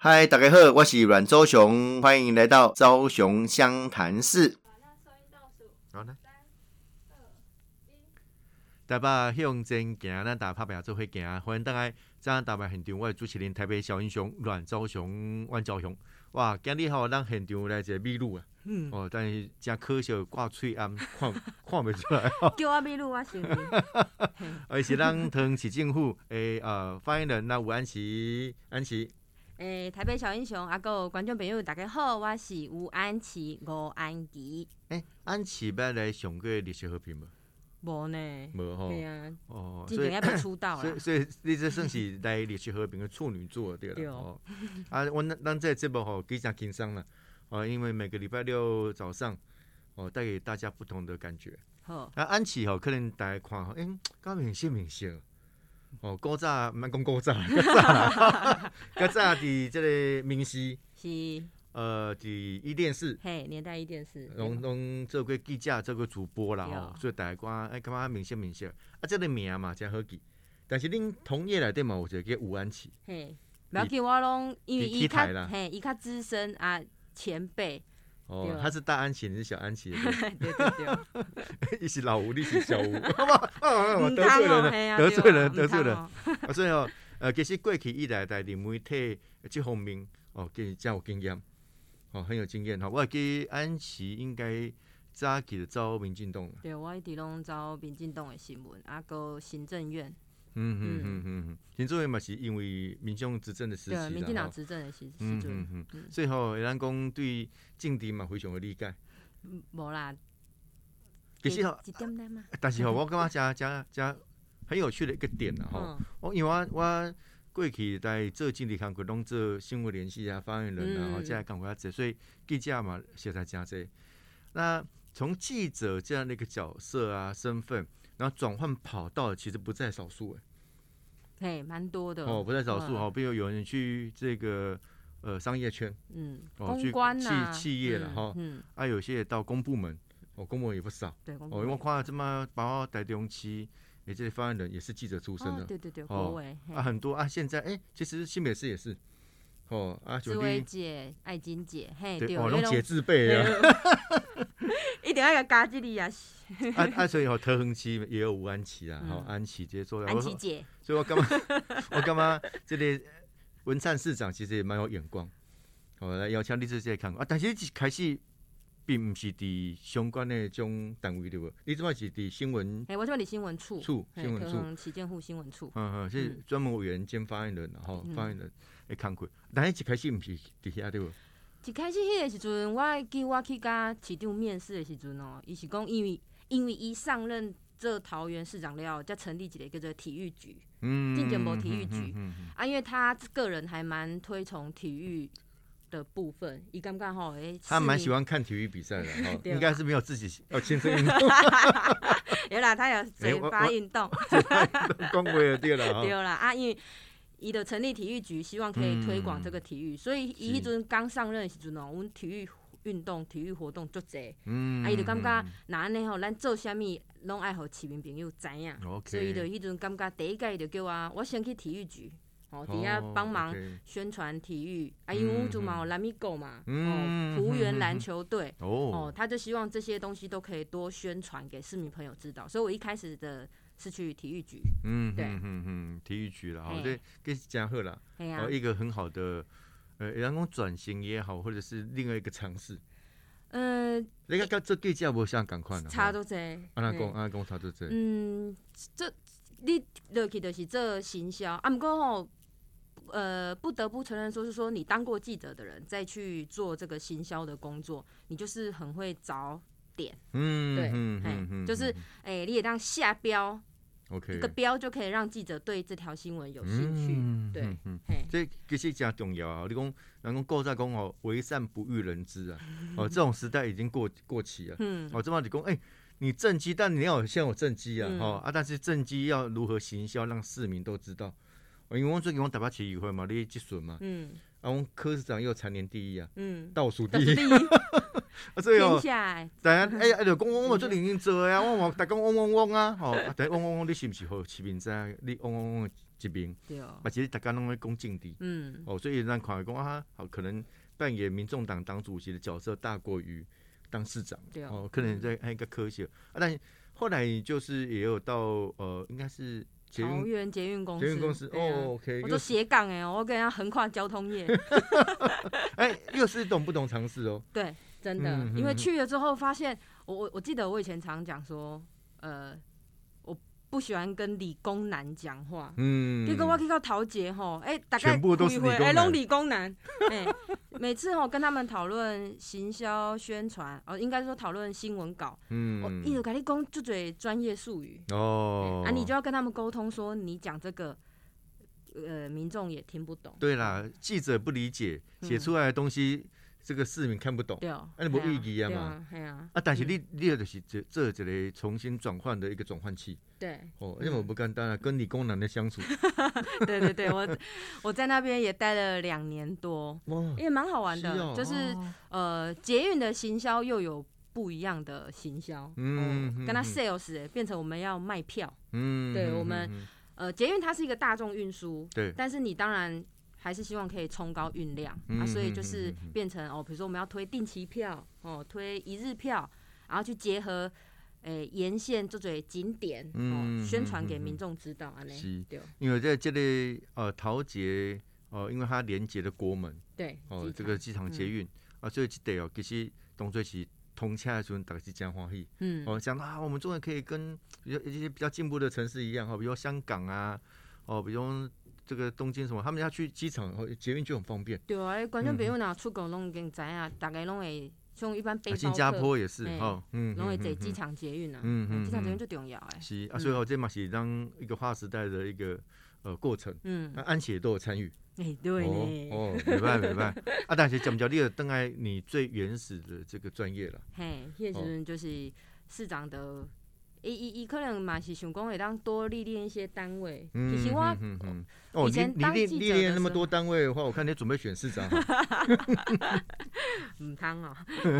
嗨，大家好，我是阮周雄，欢迎来到昭雄湘潭市。好来，台北向前行，咱大拍拼做伙行。欢迎大家在台北现场，我是主持人台北小英雄阮周雄、阮昭雄。哇，今日吼，咱现场来一个秘鲁啊，嗯，哦，但是真可惜挂喙暗，看看袂出来。叫我秘鲁我行。而 是咱桃园市政府诶呃发言人那吴安琪，安琪。诶，台北小英雄，啊，有观众朋友大家好，我是吴安琪，吴安琪。诶，安琪捌来上过历史和平无？无呢。无吼。对啊。哦，之前要不出道所以所以你这算是来历史和平的处女座对了。哦。啊，我咱咱这节目吼非常轻松啦，哦，因为每个礼拜六早上，哦，带给大家不同的感觉。好。啊，安琪吼，可能大家看吼，诶，刚明显明显。哦，古早毋免讲古早，较早，较早伫即个明溪是呃，伫伊电视，嘿，年代伊电视，拢拢做过记者，做过主播啦吼，所以大家讲哎，感觉明显明显，啊，即个名嘛真好记，但是恁同业内底嘛有一个叫吴安琪，嘿，不要紧，我拢因为伊较嘿，伊较资深啊，前辈。哦，他是大安琪，你是小安琪。对对对，一是老吴，你是小吴，好不好？得罪人了，得罪人，得罪人。啊，所以哦，呃，其实过去以来在媒体这方面，哦，给真有经验，哦，很有经验哈。我记安琪应该早期就招民进党。对，我一直拢招民进党的新闻，啊，个行政院。嗯嗯嗯嗯，行政院嘛是因为民众执政的时期对，民进党执政的时时阵，嗯嗯所以吼，咱讲对政敌嘛非常的理解。无啦，其实吼，一点点嘛。但是吼，我感觉加加加很有趣的一个点啦吼。我因为我我过去在做经理工作，拢做新闻联系啊、发言人啊，吼，这样干较济，所以记者嘛实在真济。那从记者这样的一个角色啊、身份，然后转换跑道的，其实不在少数哎。嘿，蛮多的哦，不在少数哦。比如有人去这个呃商业圈，嗯，公关企企业了哈，嗯，啊，有些也到公部门，哦，公部门也不少，对，哦，因为我看这么把我带中期，诶，这些发言人也是记者出身的，对对对，哦，啊，很多啊，现在哎，其实新北市也是，哦，啊，紫薇姐、爱金姐，嘿，对，哦，拢姐自备啊，一定要个加这里啊。啊啊，所以吼，特恒期也有吴安琪啊，好，安琪这些做，安琪姐，所以我干嘛，我干嘛，这里文灿市长其实也蛮有眼光，好来邀请你这些看啊，但是一开始并不是伫相关的种单位对不？你怎么是伫新闻？哎，我这里新闻处，处新闻处，旗舰户新闻处，嗯嗯，是专门委员兼发言人，然后发言人会看过，但是一开始不是伫遐对不？一开始迄个时阵，我记我去甲市长面试的时阵哦，伊是讲因为。因为伊上任这桃园市长了，才成立一个叫做体育局，嗯，进节目体育局。嗯啊，因为他个人还蛮推崇体育的部分，伊刚刚好诶，他蛮喜欢看体育比赛的，哈，应该是没有自己要亲身运动，有啦，他有嘴巴运动，光棍也对了，对啦啊，因为伊就成立体育局，希望可以推广这个体育，所以伊迄阵刚上任的时阵哦，阮体育。运动体育活动足济，啊，伊就感觉那安尼吼，咱做啥物拢爱互市民朋友知影，所以伊就迄阵感觉第一届就叫我，我先去体育局，哦，底下帮忙宣传体育，啊，因为阮就嘛有蓝米狗嘛，哦，福原篮球队，哦，他就希望这些东西都可以多宣传给市民朋友知道，所以我一开始的是去体育局，嗯，对，嗯嗯，体育局了，好，这给加贺了，哦，一个很好的。呃，员工转型也好，或者是另外一个尝试。嗯，你看，这对价无像赶快呢，差多济。安那讲，安那讲差多济。嗯，这你落去就是做行销，啊，不过吼，呃，不得不承认，说是说你当过记者的人，再去做这个行销的工作，你就是很会找点。嗯，对，嗯嗯，就是哎，你也当下标。OK，一个标就可以让记者对这条新闻有兴趣。对，这其实真重要啊！你讲，人讲过在讲哦，为善不欲人知啊！哦，这种时代已经过过期了。嗯，哦，这么你讲，哎，你政绩，但你要先有政绩啊！哦啊，但是政绩要如何行销，让市民都知道？因为我最近我台北市议会嘛，你积损嘛。嗯。啊，我科市长又蝉联第一啊。嗯。倒数第一。所以哦，大家 哎 哎，就讲我我做零零做啊，我我大家讲嗡嗡嗡啊，吼，但嗡嗡嗡，你是毋是好市民在？你嗡嗡嗡一边，对哦，而且大家拢会讲政治，嗯，哦，所以咱看讲啊，好可能扮演民众党党主席的角色大过于当市长，对哦，可能在还一个科学啊，但后来就是也有到呃，应该是。桃园捷运公司，捷运公司哦，OK，我做斜杠哎，我跟人家横跨交通业，哎，又是懂不懂尝试哦？对，真的，因为去了之后发现，我我我记得我以前常讲说，呃。我不喜欢跟理工男讲话，嗯，结果我去到陶杰吼，哎，大概部都是理工男，哎，每次吼跟他们讨论行销宣传，哦，应该说讨论新闻稿，嗯，我一直跟你讲就嘴专业术语，哦，啊，你就要跟他们沟通说你讲这个，呃，民众也听不懂，对啦，记者不理解写出来的东西。这个市民看不懂，那你无意义啊嘛？啊，但是你你就是这这一个重新转换的一个转换器。对，哦，因为我不简单啊，跟理工男的相处。对对对，我我在那边也待了两年多，也蛮好玩的。就是呃，捷运的行销又有不一样的行销，嗯，跟他 sales 哎，变成我们要卖票，嗯，对我们呃，捷运它是一个大众运输，对，但是你当然。还是希望可以冲高运量啊，所以就是变成哦，比如说我们要推定期票哦，推一日票，然后去结合诶沿线这种景点哦，宣传给民众知道啊。是，因为在这里呃桃捷哦，因为它连接的国门对哦，这个机场捷运啊，所以这得哦，其实当作是通车的时候，大家是真欢喜。嗯，哦，想到啊，我们终于可以跟比较一些比较进步的城市一样哈，比如香港啊，哦，比如。这个东京什么，他们要去机场和捷运就很方便。对啊，观众朋友哪出国拢已经知啊，大概拢会像一般背包新加坡也是哈，嗯，拢会坐机场捷运啊，嗯嗯，机场捷运最重要哎。是啊，所以哦，这嘛是当一个划时代的一个呃过程。嗯，那安琪都有参与。哎，对呢。哦，明白明白。啊，但是讲不讲，你等爱你最原始的这个专业了。嘿，迄阵就是市长的。伊伊伊可能嘛是想讲会当多历练一些单位。其实我以前当记者历练那么多单位的话，我看你准备选市长。唔汤哦，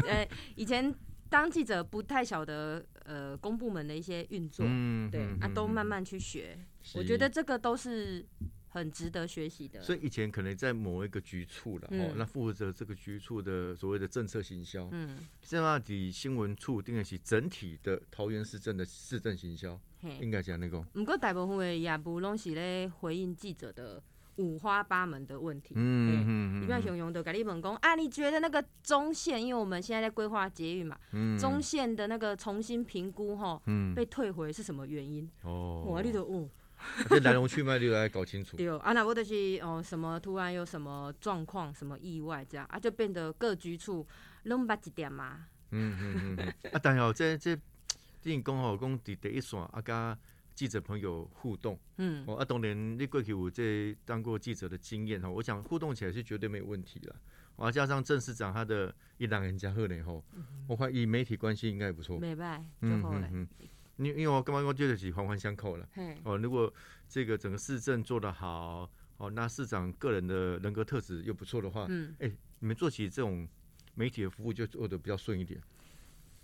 呃，以前当记者不太晓得呃公部门的一些运作，对啊，都慢慢去学。我觉得这个都是。很值得学习的。所以以前可能在某一个局处了，哦，那负责这个局处的所谓的政策行销，嗯，现在以新闻处定的是整体的桃园市政的市政行销，应该讲那个。不过大部分的业务拢是咧回应记者的五花八门的问题。嗯嗯嗯。一般熊熊的改立本工啊，你觉得那个中线，因为我们现在在规划捷运嘛，嗯，中线的那个重新评估哈，嗯，被退回是什么原因？哦，我你都哦。这来龙去脉就来搞清楚。对，啊，那我就是哦，什么突然有什么状况、什么意外这样啊，就变得各局处拢捌一点嘛。嗯嗯嗯。啊，但哦，这这电影讲吼，讲伫第一线啊，甲记者朋友互动。嗯。哦，啊，当然你过去有这当过记者的经验哈，我想互动起来是绝对没有问题的。啊，加上郑市长他的一两人加贺年后，我看以媒体关系应该也不错。没败，嗯嗯嗯。因因为我刚刚我觉得是环环相扣了。哦，如果这个整个市政做得好，哦，那市长个人的人格特质又不错的话，嗯，哎，你们做起这种媒体的服务就做的比较顺一点。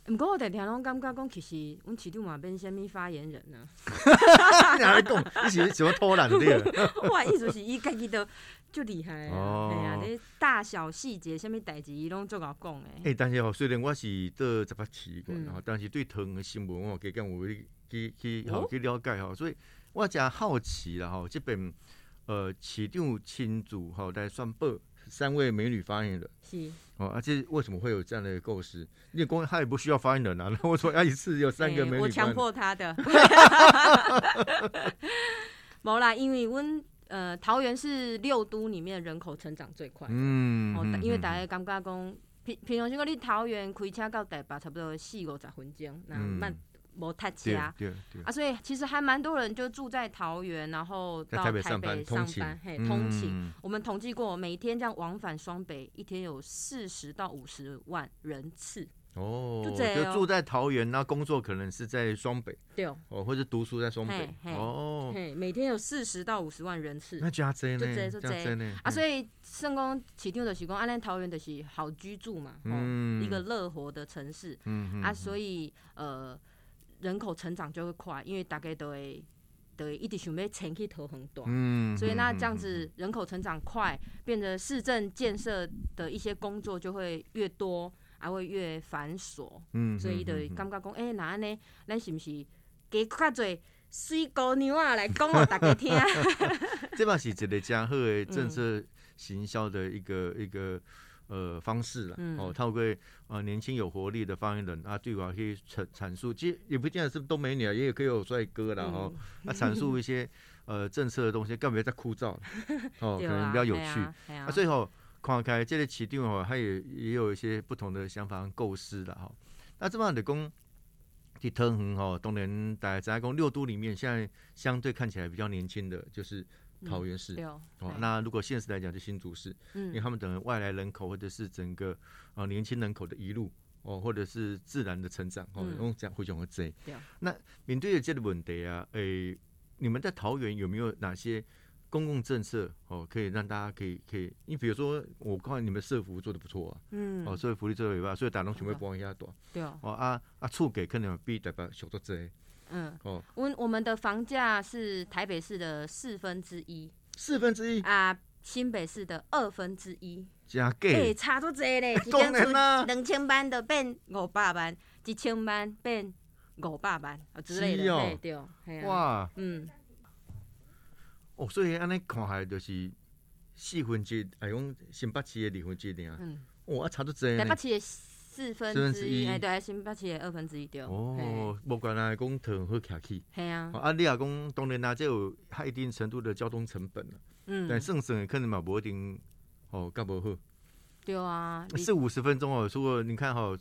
毋过我常常拢感觉讲，其实阮市长嘛变虾物发言人啊？你还讲，你是喜欢偷懒的？我意思是伊家己都就厉害啊！哎呀，你大小细节虾物代志，伊拢做甲讲诶。诶，但是吼，虽然我是做十八市然后但是对桃园新闻我加减有去去好去了解吼，所以我诚好奇啦吼，即边呃市长亲自吼来宣布三位美女发言人。是。哦，而且为什么会有这样的构思？因为公他也不需要发言人啊。然后我说要一次有三个美女，我强迫他的。冇啦，因为阮呃桃园是六都里面人口成长最快。嗯。哦，因为大家感觉讲平平常时讲你桃园开车到台北差不多四五十分钟，那慢。摩托车啊，啊，所以其实还蛮多人就住在桃园，然后到台北上班，嘿，通勤。我们统计过，每天这样往返双北，一天有四十到五十万人次。哦，就就住在桃园，那工作可能是在双北，对。哦，或者读书在双北，哦，每天有四十到五十万人次，那加增呢，就增呢，啊，所以圣公起定的是讲，安尼桃园的是好居住嘛，嗯，一个乐活的城市，嗯啊，所以呃，人口成长就会快，因为大概都会都会一直想要迁去桃园短，嗯，所以那这样子人口成长快，变得市政建设的一些工作就会越多。还会越繁琐，嗯，所以就感觉讲，哎，那安尼，咱是毋是加较侪水姑娘啊来讲互大家听？这嘛是一个真好的政策行销的一个一个呃方式啦。哦，透过呃年轻有活力的发言人啊，对我可以阐阐述，其实也不见得是都美女啊，也可以有帅哥啦。哦，那阐述一些呃政策的东西，干嘛再枯燥？哦，可能比较有趣。啊，最后。看开这个起定哦，他也也有一些不同的想法和构思的哈。那这么的工，去桃园哈，当然大家在讲六都里面，现在相对看起来比较年轻的就是桃园市。哦。那如果现实来讲，就新竹市，嗯，因为他们等外来人口或者是整个啊年轻人口的一路哦，或者是自然的成长哦，用讲会讲个这。那面对这个问题啊，诶，你们在桃园有没有哪些？公共政策哦，可以让大家可以可以，你比如说，我看你们社福做的不错啊，嗯，哦，社会福利做的也罢，所以打工全部帮一下多，对哦，哦啊啊，厝给可能比代表小多这，嗯，哦，我我们的房价是台北市的四分之一，四分之一？啊，新北市的二分之一，加贵，哎，差多这嘞，一间厝两千万的变五百万，一千万变五百万啊之类的，对对，哇，嗯。哦，所以安尼看下就是四分之，哎，用新北市的二分之一啊。嗯。哦，啊，差多济。台北市的四分之一，哎，对，新北市的二分之一对。哦，无管来讲，特好客气。系啊。啊，你也讲当然啦，这有它一定程度的交通成本了。嗯。但省省可能嘛无一定，哦，干无好。对啊。四五十分钟哦，如果你看哈，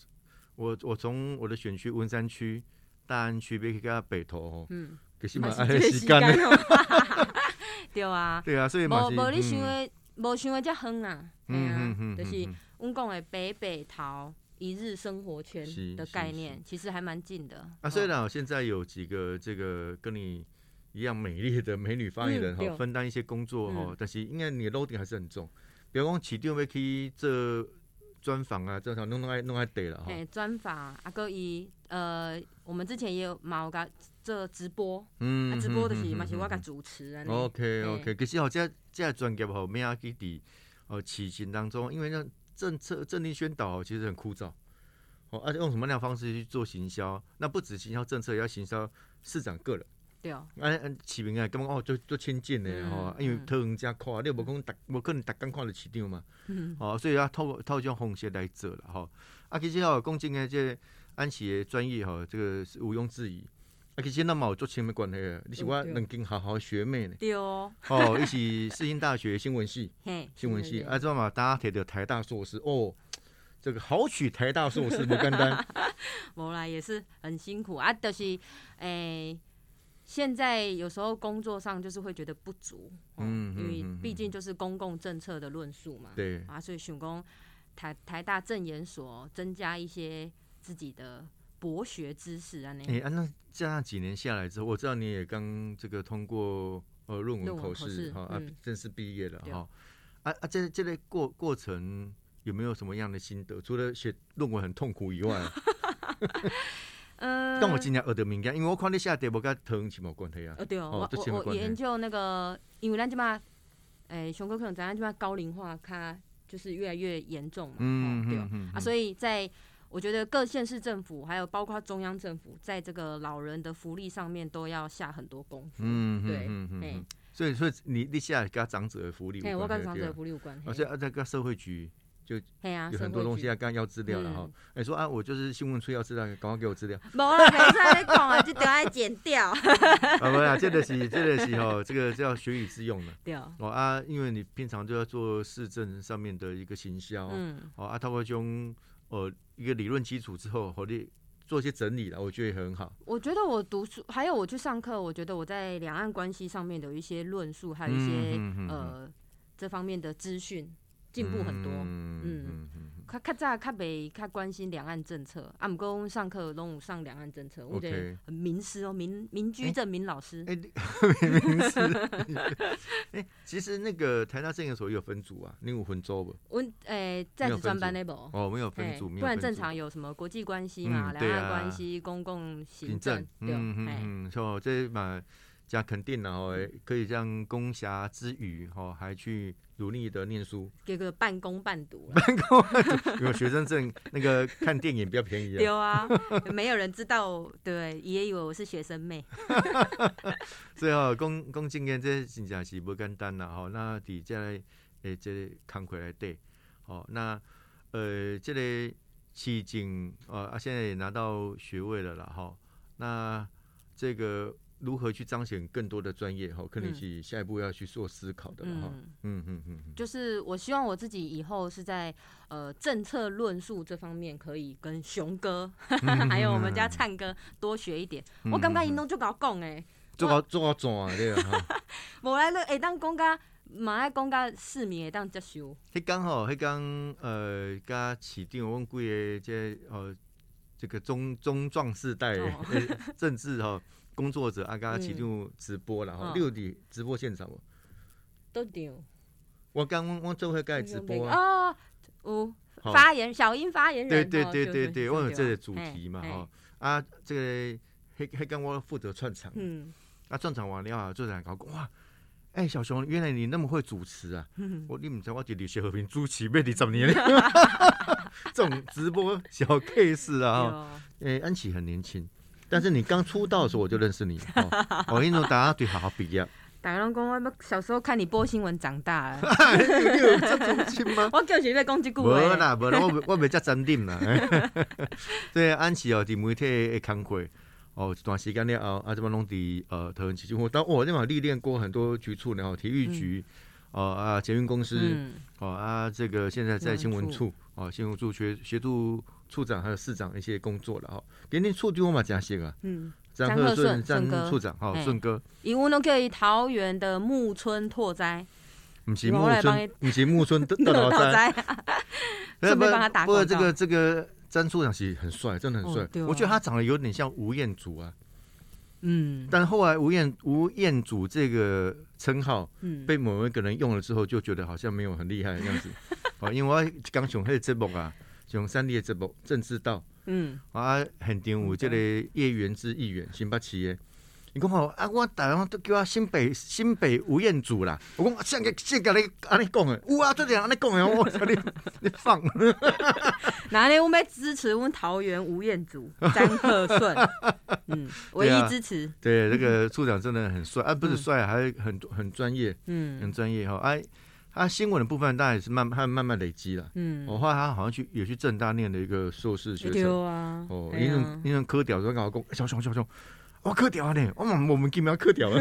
我我从我的选区文山区、大安区，别去到北投哦，嗯，可是嘛还时间。对啊，对啊，所以嘛无无你想的，无想的遮远啊，嗯嗯嗯，就是阮讲的北北桃一日生活圈的概念，其实还蛮近的。啊，虽然现在有几个这个跟你一样美丽的美女发言人哈，分担一些工作哈，但是应该你的 loading 还是很重。比如讲起定要去这专访啊，正常弄弄爱弄爱得了哈。哎，专访啊，哥伊呃，我们之前也有毛个。做直播，嗯，直播的是嘛是我甲主持啊。OK OK，可是吼，这这专业吼，咩啊去伫哦起行当中，因为那政策政令宣导其实很枯燥，哦，而且用什么样方式去做行销？那不止行销政策，也要行销市长个人。对哦。按按起名啊，根本哦就就亲近的哦，因为特人家看，你无可能逐无可能逐工看的市场嘛。嗯。哦，所以要透过透过这种方式来做了吼。啊，其实哦，讲真诶，这安企的专业吼，这个是毋庸置疑。啊，其实那冇做亲密关系啊，你是我两间好好学妹呢。对哦。哦，一起世新大学新闻系，新闻系，啊，知道嘛？大家提到台大硕士，哦，这个好取台大硕士不简单。无啦，也是很辛苦啊，就是诶，现在有时候工作上就是会觉得不足，嗯，因为毕竟就是公共政策的论述嘛。对。啊，所以想讲台台大政研所增加一些自己的。博学知识啊，那哎啊，那这样几年下来之后，我知道你也刚这个通过呃论文考试哈啊，正式毕业了哈。啊啊，这这类过过程有没有什么样的心得？除了写论文很痛苦以外，嗯，但我今年学得敏感，因为我看你下题无跟疼起毛关系啊。呃对哦，我我研究那个，因为咱即嘛，诶，熊哥可能咱即嘛高龄化，它就是越来越严重嘛，嗯对啊，所以在。我觉得各县市政府，还有包括中央政府，在这个老人的福利上面都要下很多功夫。嗯，对，嗯，所以，所以你立下跟长者的福利，哎，我跟长者的福利有关。而且啊，这个社会局就有很多东西要刚要资料了哈。哎，说啊，我就是新闻处要资料，赶快给我资料。无啦，没在你讲啊，就等下剪掉。啊，不啊，这个是这个是哦，这个叫学以致用的。对哦啊，因为你平常就要做市政上面的一个行销，嗯，哦啊，他会用。呃，一个理论基础之后，我你做一些整理了，我觉得也很好。我觉得我读书，还有我去上课，我觉得我在两岸关系上面的一些论述，还有一些呃这方面的资讯，进步很多。嗯。较较早较袂较关心两岸政策，啊，毋过阮上课拢有上两岸政策，我觉得很名师哦，民民居正民老师。哎，名师。哎，其实那个台大政研所有分组啊，你有分组不？我诶，在职专班那部哦，没有分组，不然正常有什么国际关系嘛，两岸关系、公共行政，嗯嗯嗯，错，这嘛。加肯定然后可以这样攻暇之余，哈，还去努力的念书，给个半工半读。半工半读，有学生证，那个看电影比较便宜。有啊，没有人知道，对，也以为我是学生妹。所以哦，公公经验这真正是不简单啦，哈。那底下诶，这康回来对，好，那呃，这个期间啊，现在也拿到学位了啦，哈。那这个。如何去彰显更多的专业？哈，可能是下一步要去做思考的哈。嗯嗯嗯，就是我希望我自己以后是在呃政策论述这方面可以跟熊哥还有我们家灿哥多学一点。我感觉运动就搞讲诶，做搞做搞转啊！对啊。无来了，会当讲甲马爱讲甲市民会当接受。迄刚好，迄刚呃，甲市长阮几个这呃这个中中壮世代 政治哈。工作者啊，刚刚启动直播了哈，六点直播现场哦。都丢。我刚我我做会盖直播啊。哦，发言小英发言人。对对对对对，我有这个主题嘛哈。啊，这个黑黑刚我负责串场。嗯。啊，串场完了啊，就人搞哇，哎，小熊，原来你那么会主持啊！我你唔知我伫李学和平主持咩？二十年 这种直播小 case 啊哈。哎，安琪很年轻。但是你刚出道的时候我就认识你，我跟你说，大家对好好比啊。大家拢讲我小时候看你播新闻长大了。有这种心吗？我就是要讲这句话。无啦，无啦，我 我袂遮镇定啦。对，安琪哦，伫媒体的工作哦，一段时间了后，啊，这么拢伫呃投文基金会，但我那嘛历练过很多局处然后体育局，哦啊，捷运公司，哦啊，这个现在在新闻处，哦，新闻处协协助。处长还有市长一些工作了哈，给你处长嘛加些啊，嗯，张鹤顺张处长哈，顺哥，因为侬可以桃园的木村拓哉，不是木村，不是木村 的拓哉，顺便帮他打不过这个这个张处长其实很帅，真的很帅，我觉得他长得有点像吴彦祖啊，嗯，但后来吴彦吴彦祖这个称号，嗯，被某一个人用了之后，就觉得好像没有很厉害的样子，哦，因为我刚熊黑节目啊。用三的这部政治道，嗯，啊，很场有这个叶元之议员新北市的，你讲吼啊，我大家都叫我新北新北吴彦祖啦，我讲现个现个你安尼讲的，有啊，这样安尼讲的，我操你 你放，哪里？我们支持我们桃园吴彦祖张鹤顺，嗯，唯一支持，对，这个处长真的很帅啊，不是帅，还很很专业，嗯，很专业哈，哎。他新闻的部分当然也是慢慢慢慢累积了。嗯，我后来他好像去也去正大念了一个硕士学生。啊。哦，因为因为科屌，就跟我讲，小熊小熊，我科屌呢，我们我们今年要科屌了。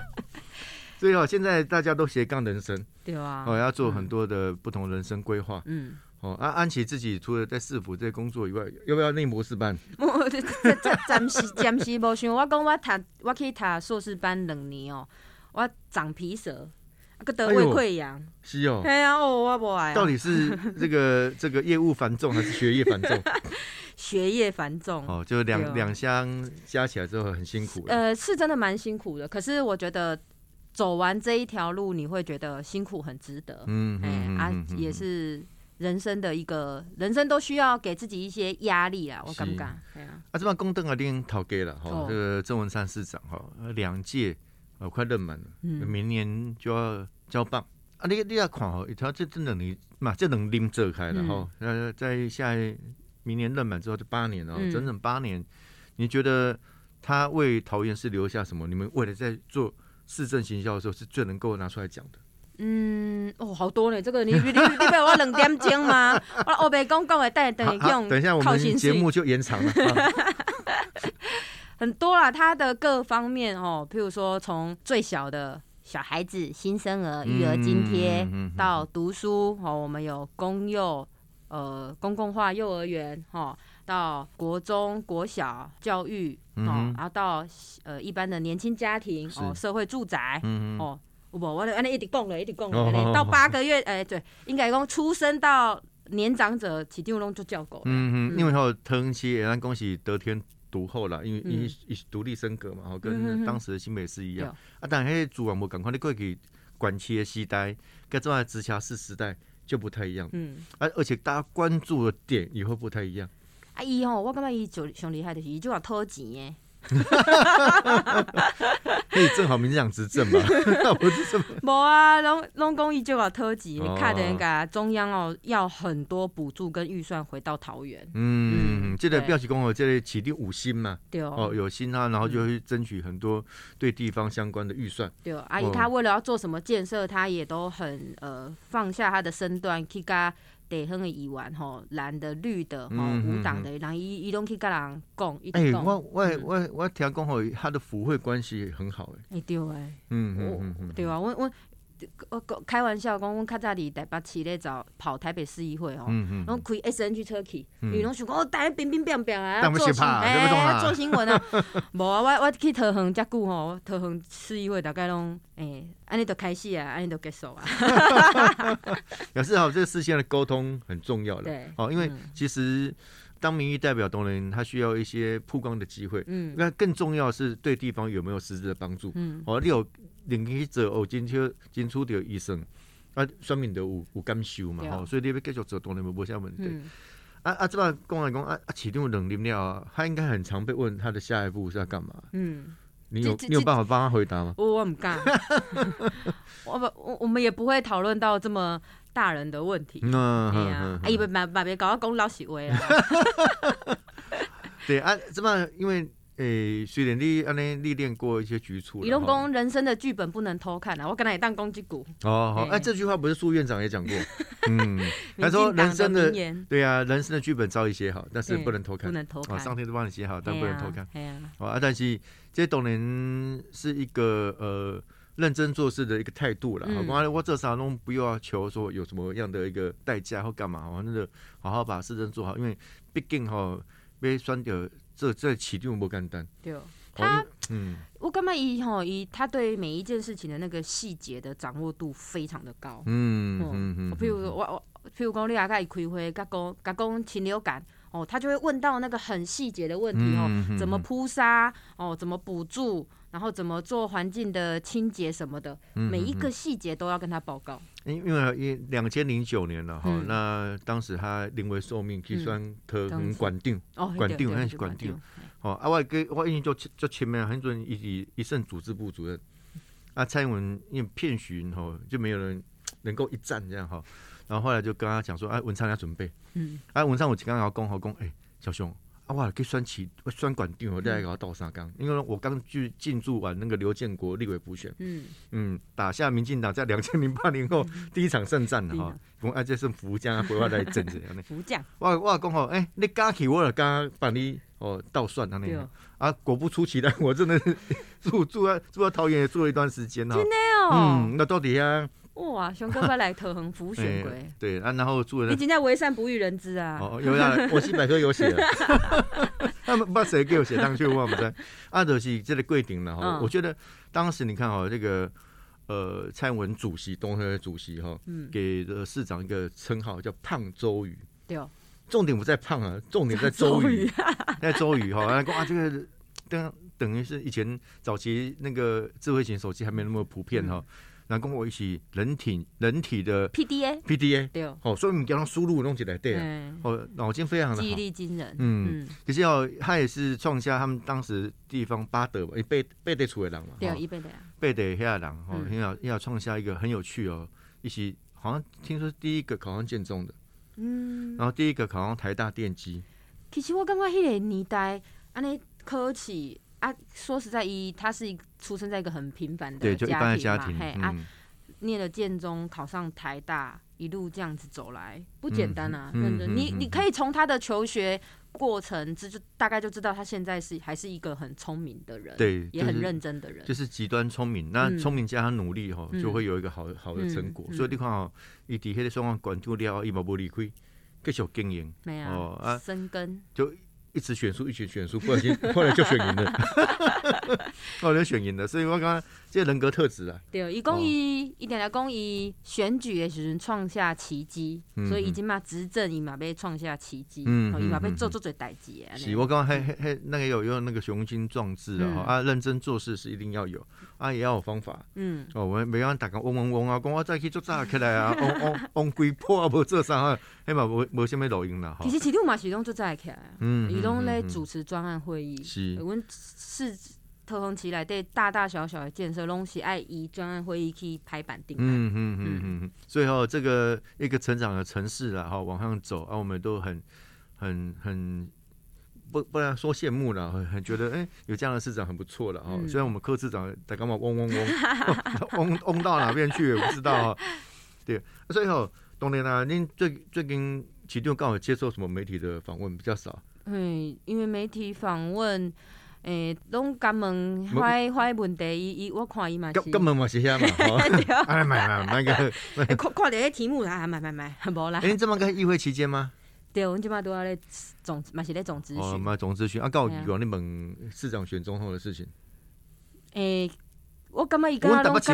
所以哦，现在大家都斜杠人生。对啊。哦，要做很多的不同人生规划。嗯。哦，安安琪自己除了在市府这些工作以外，要不要念博士班？我这这暂时暂时无想，我讲我读我可以读硕士班两年哦，我长皮蛇。个得胃溃疡，是哦，哎呀，哦，我不爱。到底是 这个这个业务繁重，还是学业繁重？学业繁重哦，就两两箱加起来之后很辛苦。呃，是真的蛮辛苦的，可是我觉得走完这一条路，你会觉得辛苦很值得。嗯嗯啊，也是人生的一个，人生都需要给自己一些压力啊，我敢不敢？啊，啊，这把公灯啊，定讨给了哈，这个郑文山市长哈，两届呃快任满了，明年就要。交棒啊！你你要看哦，一条这这两年嘛，这能拎走开了哈。呃，在下明年任满之后就八年了，整整八年。你觉得他为桃园市留下什么？你们为了在做市政行销的时候，是最能够拿出来讲的？嗯，哦，好多呢。这个你 你你俾我两点钟吗？我我白讲讲的，等等用。等一下，我们节目就延长了。很多啦，他的各方面哦，譬如说从最小的。小孩子新生儿育儿津贴到读书哦，我们有公幼呃公共化幼儿园哈，到国中国小教育哦，然后到呃一般的年轻家庭哦社会住宅哦，有无？我安尼一直讲咧，一直讲咧，到八个月，诶，对，应该讲出生到年长者，起定拢就叫狗。嗯嗯，因为吼疼期，咱恭喜得天独后啦，因为伊伊独立升格嘛，吼，跟当时的新北市一样。啊，但迄主管无赶快你过去管期的时代，跟这下直辖市时代就不太一样。嗯，而而且大家关注的点也会不太一样。啊，伊吼，我感觉伊就上厉害的是，伊就要偷钱诶。可以正好民进党执政嘛？不是这么。无啊，拢拢讲伊就搞特级，看人家中央哦，要很多补助跟预算回到桃园。嗯，这个表示讲哦，这里起定五星嘛。对哦，有心啊，然后就去争取很多对地方相关的预算。对，阿姨她为了要做什么建设，她也都很呃放下她的身段去跟。地方的议员吼，蓝的、绿的、吼无党的，人伊伊拢去甲人讲，一直讲。我我我我听讲吼，他的府会关系很好诶。对诶，嗯嗯嗯，对啊，我我。我开玩笑讲，阮较早伫台北市咧走跑台北市议会吼，拢开 S N G 车去，伊拢想讲我台乒乒乓乓啊，做新哎做新闻啊，无啊，我我去桃园遮久吼，桃园市议会大概拢诶，安尼就开始啊，安尼就结束啊。表示好，这个事先的沟通很重要了，对，哦，因为其实当民意代表当然他需要一些曝光的机会，嗯，那更重要是对地方有没有实质的帮助，嗯，哦，你有。另去做哦，真少真出着医生，啊，说明着有有感受嘛吼，所以你要继续做，当然无啥问题。啊啊，这把讲来讲啊啊，启动能力了，他应该很常被问他的下一步是要干嘛？嗯，你有你有办法帮他回答吗？我我唔敢，我不 我我们也不会讨论到这么大人的问题。嗯哎呀，哎，别别别搞我讲老实话啊。对啊，这么因为。诶，虽然你安尼历练过一些局促，李龙公人生的剧本不能偷看啊！我跟他也当公鸡股。哦，好，哎，这句话不是苏院长也讲过？嗯，他说人生的对啊，人生的剧本早已写好，但是不能偷看，不能偷看。上天都帮你写好，但不能偷看。哦，啊，但是这董林是一个呃认真做事的一个态度了。我我这啥都不要求说有什么样的一个代价或干嘛，反正就好好把事情做好，因为毕竟哈被拴掉。这这起定不简单。对，他，嗯，我感觉伊吼伊他对每一件事情的那个细节的掌握度非常的高。嗯嗯嗯。譬如我我譬如讲你阿甲伊开会，甲讲甲讲禽流感，哦，他就会问到那个很细节的问题哦，怎么扑杀，哦，怎么补助。然后怎么做环境的清洁什么的，每一个细节都要跟他报告。因因为因两千零九年了哈，那当时他临危受命，计算特很管定，管定还是管定。哦，啊，我给我印象就就前面很多人一一胜组织部主任，啊，蔡英文因为骗询哈，就没有人能够一战这样哈。然后后来就跟他讲说，哎，文昌要准备，嗯，哎，文昌我刚刚要讲好讲，哎，小熊。啊我！给选起选管定，我再来给他倒沙缸。因为我刚去进驻完那个刘建国立委补选，嗯嗯，打下民进党在两千零八年后第一场胜战了哈。我而且是福将啊，回话来整这样的。福将，我我讲吼，哎，你加起我了，刚把你哦倒算他那个啊，果不出奇的，我真的是 住住在住在桃园也住了一段时间哈。真的哦。嗯，那到底啊？哇，熊哥快来特横浮 选鬼，对啊，然后住你今天为善不欲人知啊。哦，有呀，我西百科有写的，他们把谁给我写上去，我不知道。阿德西这里跪顶了哈，我觉得当时你看哈，这个呃蔡文主席，东和主席哈，给的市长一个称号叫胖周瑜。对，重点不在胖啊，重点在 周瑜，在周瑜哈。哇，这个等等于是以前早期那个智慧型手机还没那么普遍哈。然后跟我一起人体人体的 PDA，PDA 对。哦，所以你叫他输入弄起来对啊，哦，脑筋非常的好，记忆力惊人，嗯，可是哦，他也是创下他们当时地方巴德嘛，贝贝德出的人嘛，对，一贝德啊，贝德下人哦，要要创下一个很有趣哦，一起好像听说第一个考上建中的，嗯，然后第一个考上台大电机，其实我感觉迄个年代安尼考起。啊，说实在，一他是一出生在一个很平凡的家庭嘛，嘿啊，念了建中，考上台大，一路这样子走来，不简单啊，认真。你你可以从他的求学过程，这就大概就知道他现在是还是一个很聪明的人，对，也很认真的人，就是极端聪明。那聪明加上努力哈，就会有一个好好的成果。所以你看哦，伊底下的双方管住了，伊嘛无离开，继续经营，没有哦啊，生根就。一直选输，一直选输，不小心后来就选赢了，后 来就选赢了。所以我刚刚这人格特质啊，对，伊讲伊一点来讲伊选举的时阵创下奇迹，所以已经嘛执政伊嘛被创下奇迹，嗯，伊嘛被做做做代志的。是，我刚刚还还还那个有用那个雄心壮志啊，啊，认真做事是一定要有，啊，也要有方法，嗯，哦，我每讲大家嗡嗡嗡啊，讲我再去做炸起来啊，嗡嗡嗡鬼破啊，无做啥啊，起码无无虾米录音啦。其实市长嘛是拢做炸起来，嗯。拢咧主持专案会议，是，阮是特风起来对大大小小的建设，拢是爱以专案会议去拍板定嗯嗯嗯嗯。最后这个一个成长的城市了哈，往上走啊，我们都很很很不不然说羡慕了，很很觉得哎，有这样的市长很不错了哈。虽然我们柯市长在干嘛嗡嗡嗡 嗡嗡到哪边去也不知道。对，最后冬天呢，您最最近启动刚好接受什么媒体的访问比较少？嗯，因为媒体访问，诶，拢敢问坏坏问题，伊伊我看伊嘛是，根本嘛是遐嘛，哎，买买买个，看看到迄题目啊，买买买，无啦。哎，这么个议会期间吗？对，阮即摆都要咧总，嘛是咧总咨询。哦，嘛总咨询，啊，告你讲你问市长选总统的事情。诶。我感觉伊刚刚拢刚巧，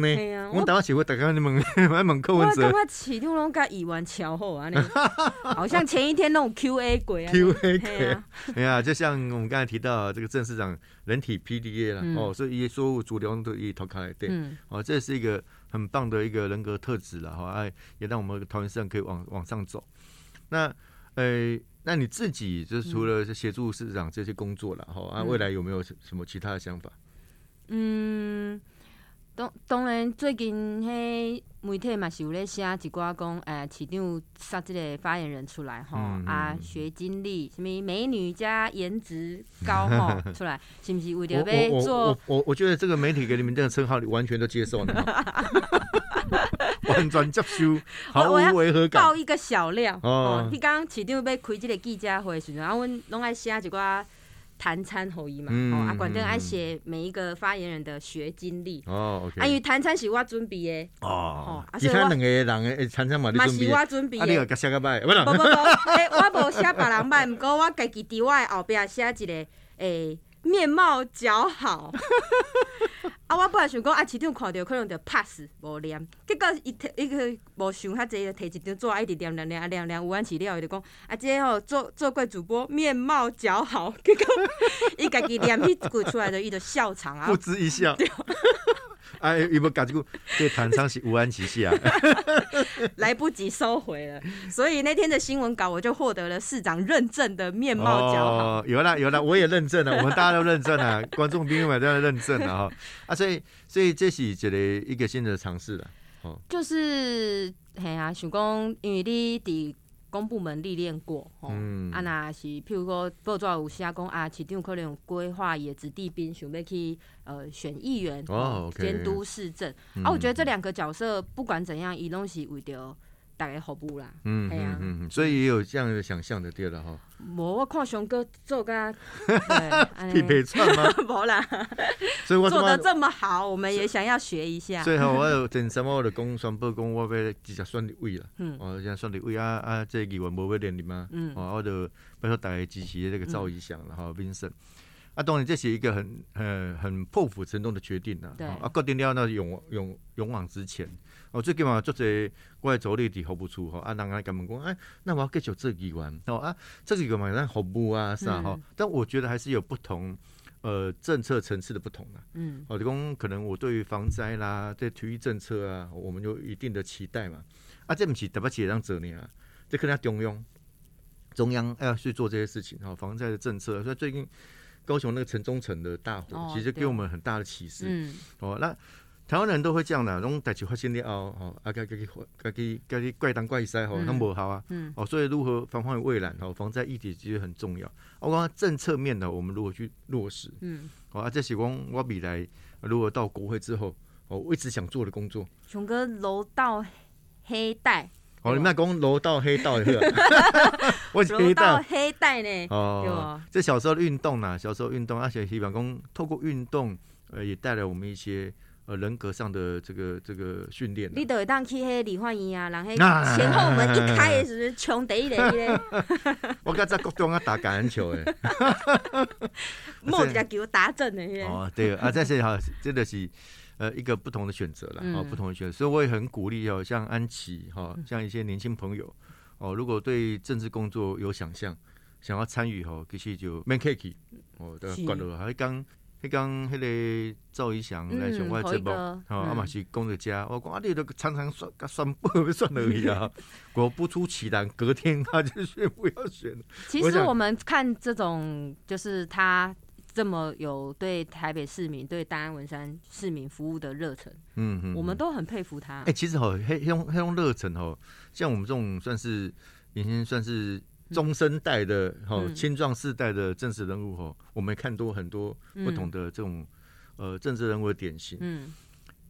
嘿啊！我打起会大家你问，来问柯文哲。我感觉市长拢甲议员巧好安尼，好像前一天那种 Q A 鬼啊。Q A 鬼，哎呀，就像我们刚才提到这个郑市长人体 P D A 了哦，所以所有主流都一投开来对，哦，这是一个很棒的一个人格特质了哈，哎，也让我们桃园市长可以往往上走。那呃，那你自己就是除了协助市长这些工作了哈，啊，未来有没有什么其他的想法？嗯，当当然，最近迄媒体嘛是有咧写一寡讲，诶，市长杀这个发言人出来吼，啊，学经历，什么美女加颜值高 吼出来，是不是为着要做？我我我觉得这个媒体给你们这个称号，你完全都接受呢，完全接受，毫无违和感。爆一个小料哦，你刚市长要开即个记者会时阵，啊，阮拢爱写一寡。谈餐后裔嘛，哦，啊，管正爱写每一个发言人的学经历，哦啊，因为谈餐是我准备的，哦，其他两个人诶谈餐嘛，嘛是我准备的，啊，你又写个歹，不不 不，诶，我无写别人歹，毋过我家己伫我诶后壁写一个，诶。面貌姣好，啊！我本来想讲啊，市长看到可能就 pass 无念，结果伊摕伊个无想遐济，摕一张纸一直念念念啊念念，有安时了，伊就讲啊，这吼做做过主播，面貌姣好，结果伊家己念迄句出来的，伊就笑场啊，不值一笑。哎，有没有感觉过？对，唐仓是无安其下，来不及收回了。所以那天的新闻稿，我就获得了市长认证的面貌姣好。有啦，有啦，我也认证了，我们大家都认证了，观众朋友们都要认证了哈。啊，所以，所以这是觉得一个新的尝试了。哦，就是嘿啊，想讲，因为你伫。公部门历练过，吼，啊，那是譬如说报纸有写讲啊，市长可能有规划也子弟兵，想要去呃选议员，监督市政。啊，我觉得这两个角色不管怎样，伊拢是为着。大家服务啦，嗯，系啊，嗯所以也有这样的想象的对了哈。无，我看熊哥做个 匹配串吗？无啦，所以我做的这么好，我们也想要学一下。最后我有整什么我就讲宣布讲我要直接选立委了，嗯，我现在选立委啊啊，这议员无要连任吗？嗯，哦，我就拜托大家支持这个赵一翔了哈，Vincent。啊，当然这是一个很很很破釜沉舟的决定呐，啊，决定了那勇勇勇往直前。哦，最近嘛做者我的助理伫服务处吼，啊，人家甲问讲，哎，那我要继续做议员，哦啊，这个嘛咱服务啊啥吼，但我觉得还是有不同，呃，政策层次的不同啊。嗯，哦，就讲可能我对于防灾啦，对体育政策啊，我们有一定的期待嘛。啊，这不是特别一张责任啊，这可能要中央，中央要去做这些事情，哦，防灾的政策。所以最近高雄那个城中城的大火，其实给我们很大的启示。嗯，哦，那。台湾人都会这样的，拢代志发生了后，哦，啊，家己家己家己怪东怪西，吼，那无好啊，嗯哦，所以如何防患于未然，吼，防灾议题其实很重要。我讲政策面的，我们如何去落实，嗯，好啊，这是讲我未来如果到国会之后，我一直想做的工作。熊哥，楼道黑带，哦，你们讲楼道黑道 是吧？我楼道黑带呢？哦，这小时候的运动呐，小时候运动，而且希望讲透过运动，呃，也带来我们一些。呃人格上的这个这个训练。你都会当去迄理化院啊，然后前后门一开的时候穷得一个咧。我刚在国中啊打橄榄球诶，莫只球打正的。哦，对啊，这是哈，真的是呃一个不同的选择了，啊，不同的选择，所以我也很鼓励哦，像安琪哈，像一些年轻朋友哦，如果对政治工作有想象，想要参与哈，其实就 man cake 哦，都管了，还刚。迄讲迄个赵一翔来上我节目，吼，啊嘛是讲着家，我讲啊，你都常常算甲算不算而已啊。果不出其然，隔天他就宣布要选。其实我们看这种，就是他这么有对台北市民、对大安文山市民服务的热忱，嗯嗯，我们都很佩服他。哎，其实吼，黑黑黑用热忱吼，像我们这种算是已经算是。中生代的哈青壮世代的政治人物哈，我们看多很多不同的这种呃政治人物的典型。嗯，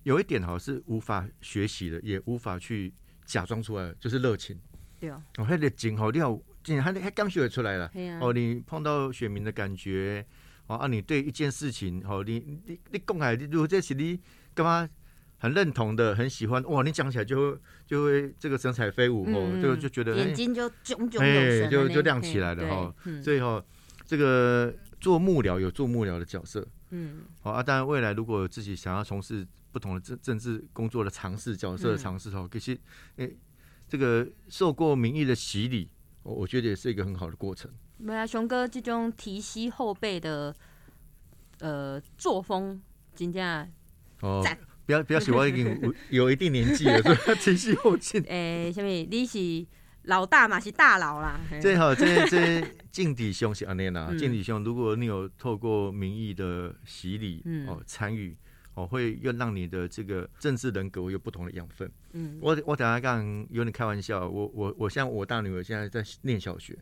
有一点哈是无法学习的，也无法去假装出来，就是热情。对哦，哦，那个劲好，你好，还还刚学出来了。啊哦，你碰到选民的感觉，哦啊，你对一件事情，哦，你你你讲来，如果这是你干嘛？很认同的，很喜欢哇！你讲起来就会就会这个神采飞舞哦，就就觉得眼睛就炯炯有神，就就亮起来了哈。所以哈，这个做幕僚有做幕僚的角色，嗯，好啊。当然未来如果自己想要从事不同的政政治工作的尝试角色的尝试哦，可是诶，这个受过民意的洗礼，我我觉得也是一个很好的过程。没啊，熊哥这种提携后辈的呃作风，真正哦。不要不要，喜欢已经 有一定年纪了，所以提携后进。诶，什么？你是老大嘛？是大佬啦。最好这这劲敌兄是安尼啦。劲敌兄，如果你有透过民意的洗礼哦参与哦，会又让你的这个政治人格有不同的养分。嗯，我我等下刚有点开玩笑，我我我像我大女儿现在在念小学，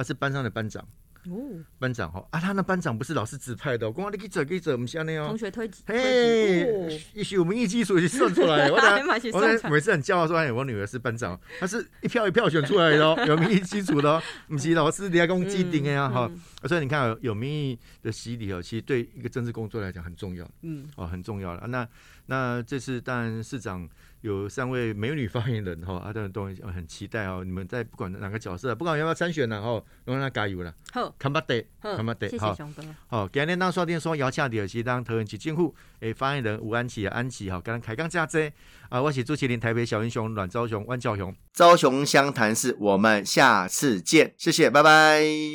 她是班上的班长。哦，班长哈啊，他那班长不是老师指派的，我讲你记者记者，不像那样。同学推嘿，也许我们一基础就算出来。我我每次很骄傲说，哎，我女儿是班长，她是一票一票选出来的哦，有民意基础的哦，不是老师底下公既定的呀哈。所以你看有民意的洗礼哦，其实对一个政治工作来讲很重要，嗯，哦很重要了。那那这次当然市长。有三位美女发言人哈，啊，等等都很期待哦。你们在不管哪个角色，不管要不要参选呢，哈，都让他加油了。好，看不得，看不得，谢谢熊哥。好，今天当刷电说姚恰的是当投人及政府诶发言人吴安琪安琪哈，刚开讲价值啊，我是朱麒麟台北小英雄阮昭雄万教雄，昭雄湘潭市，我们下次见，谢谢，拜拜。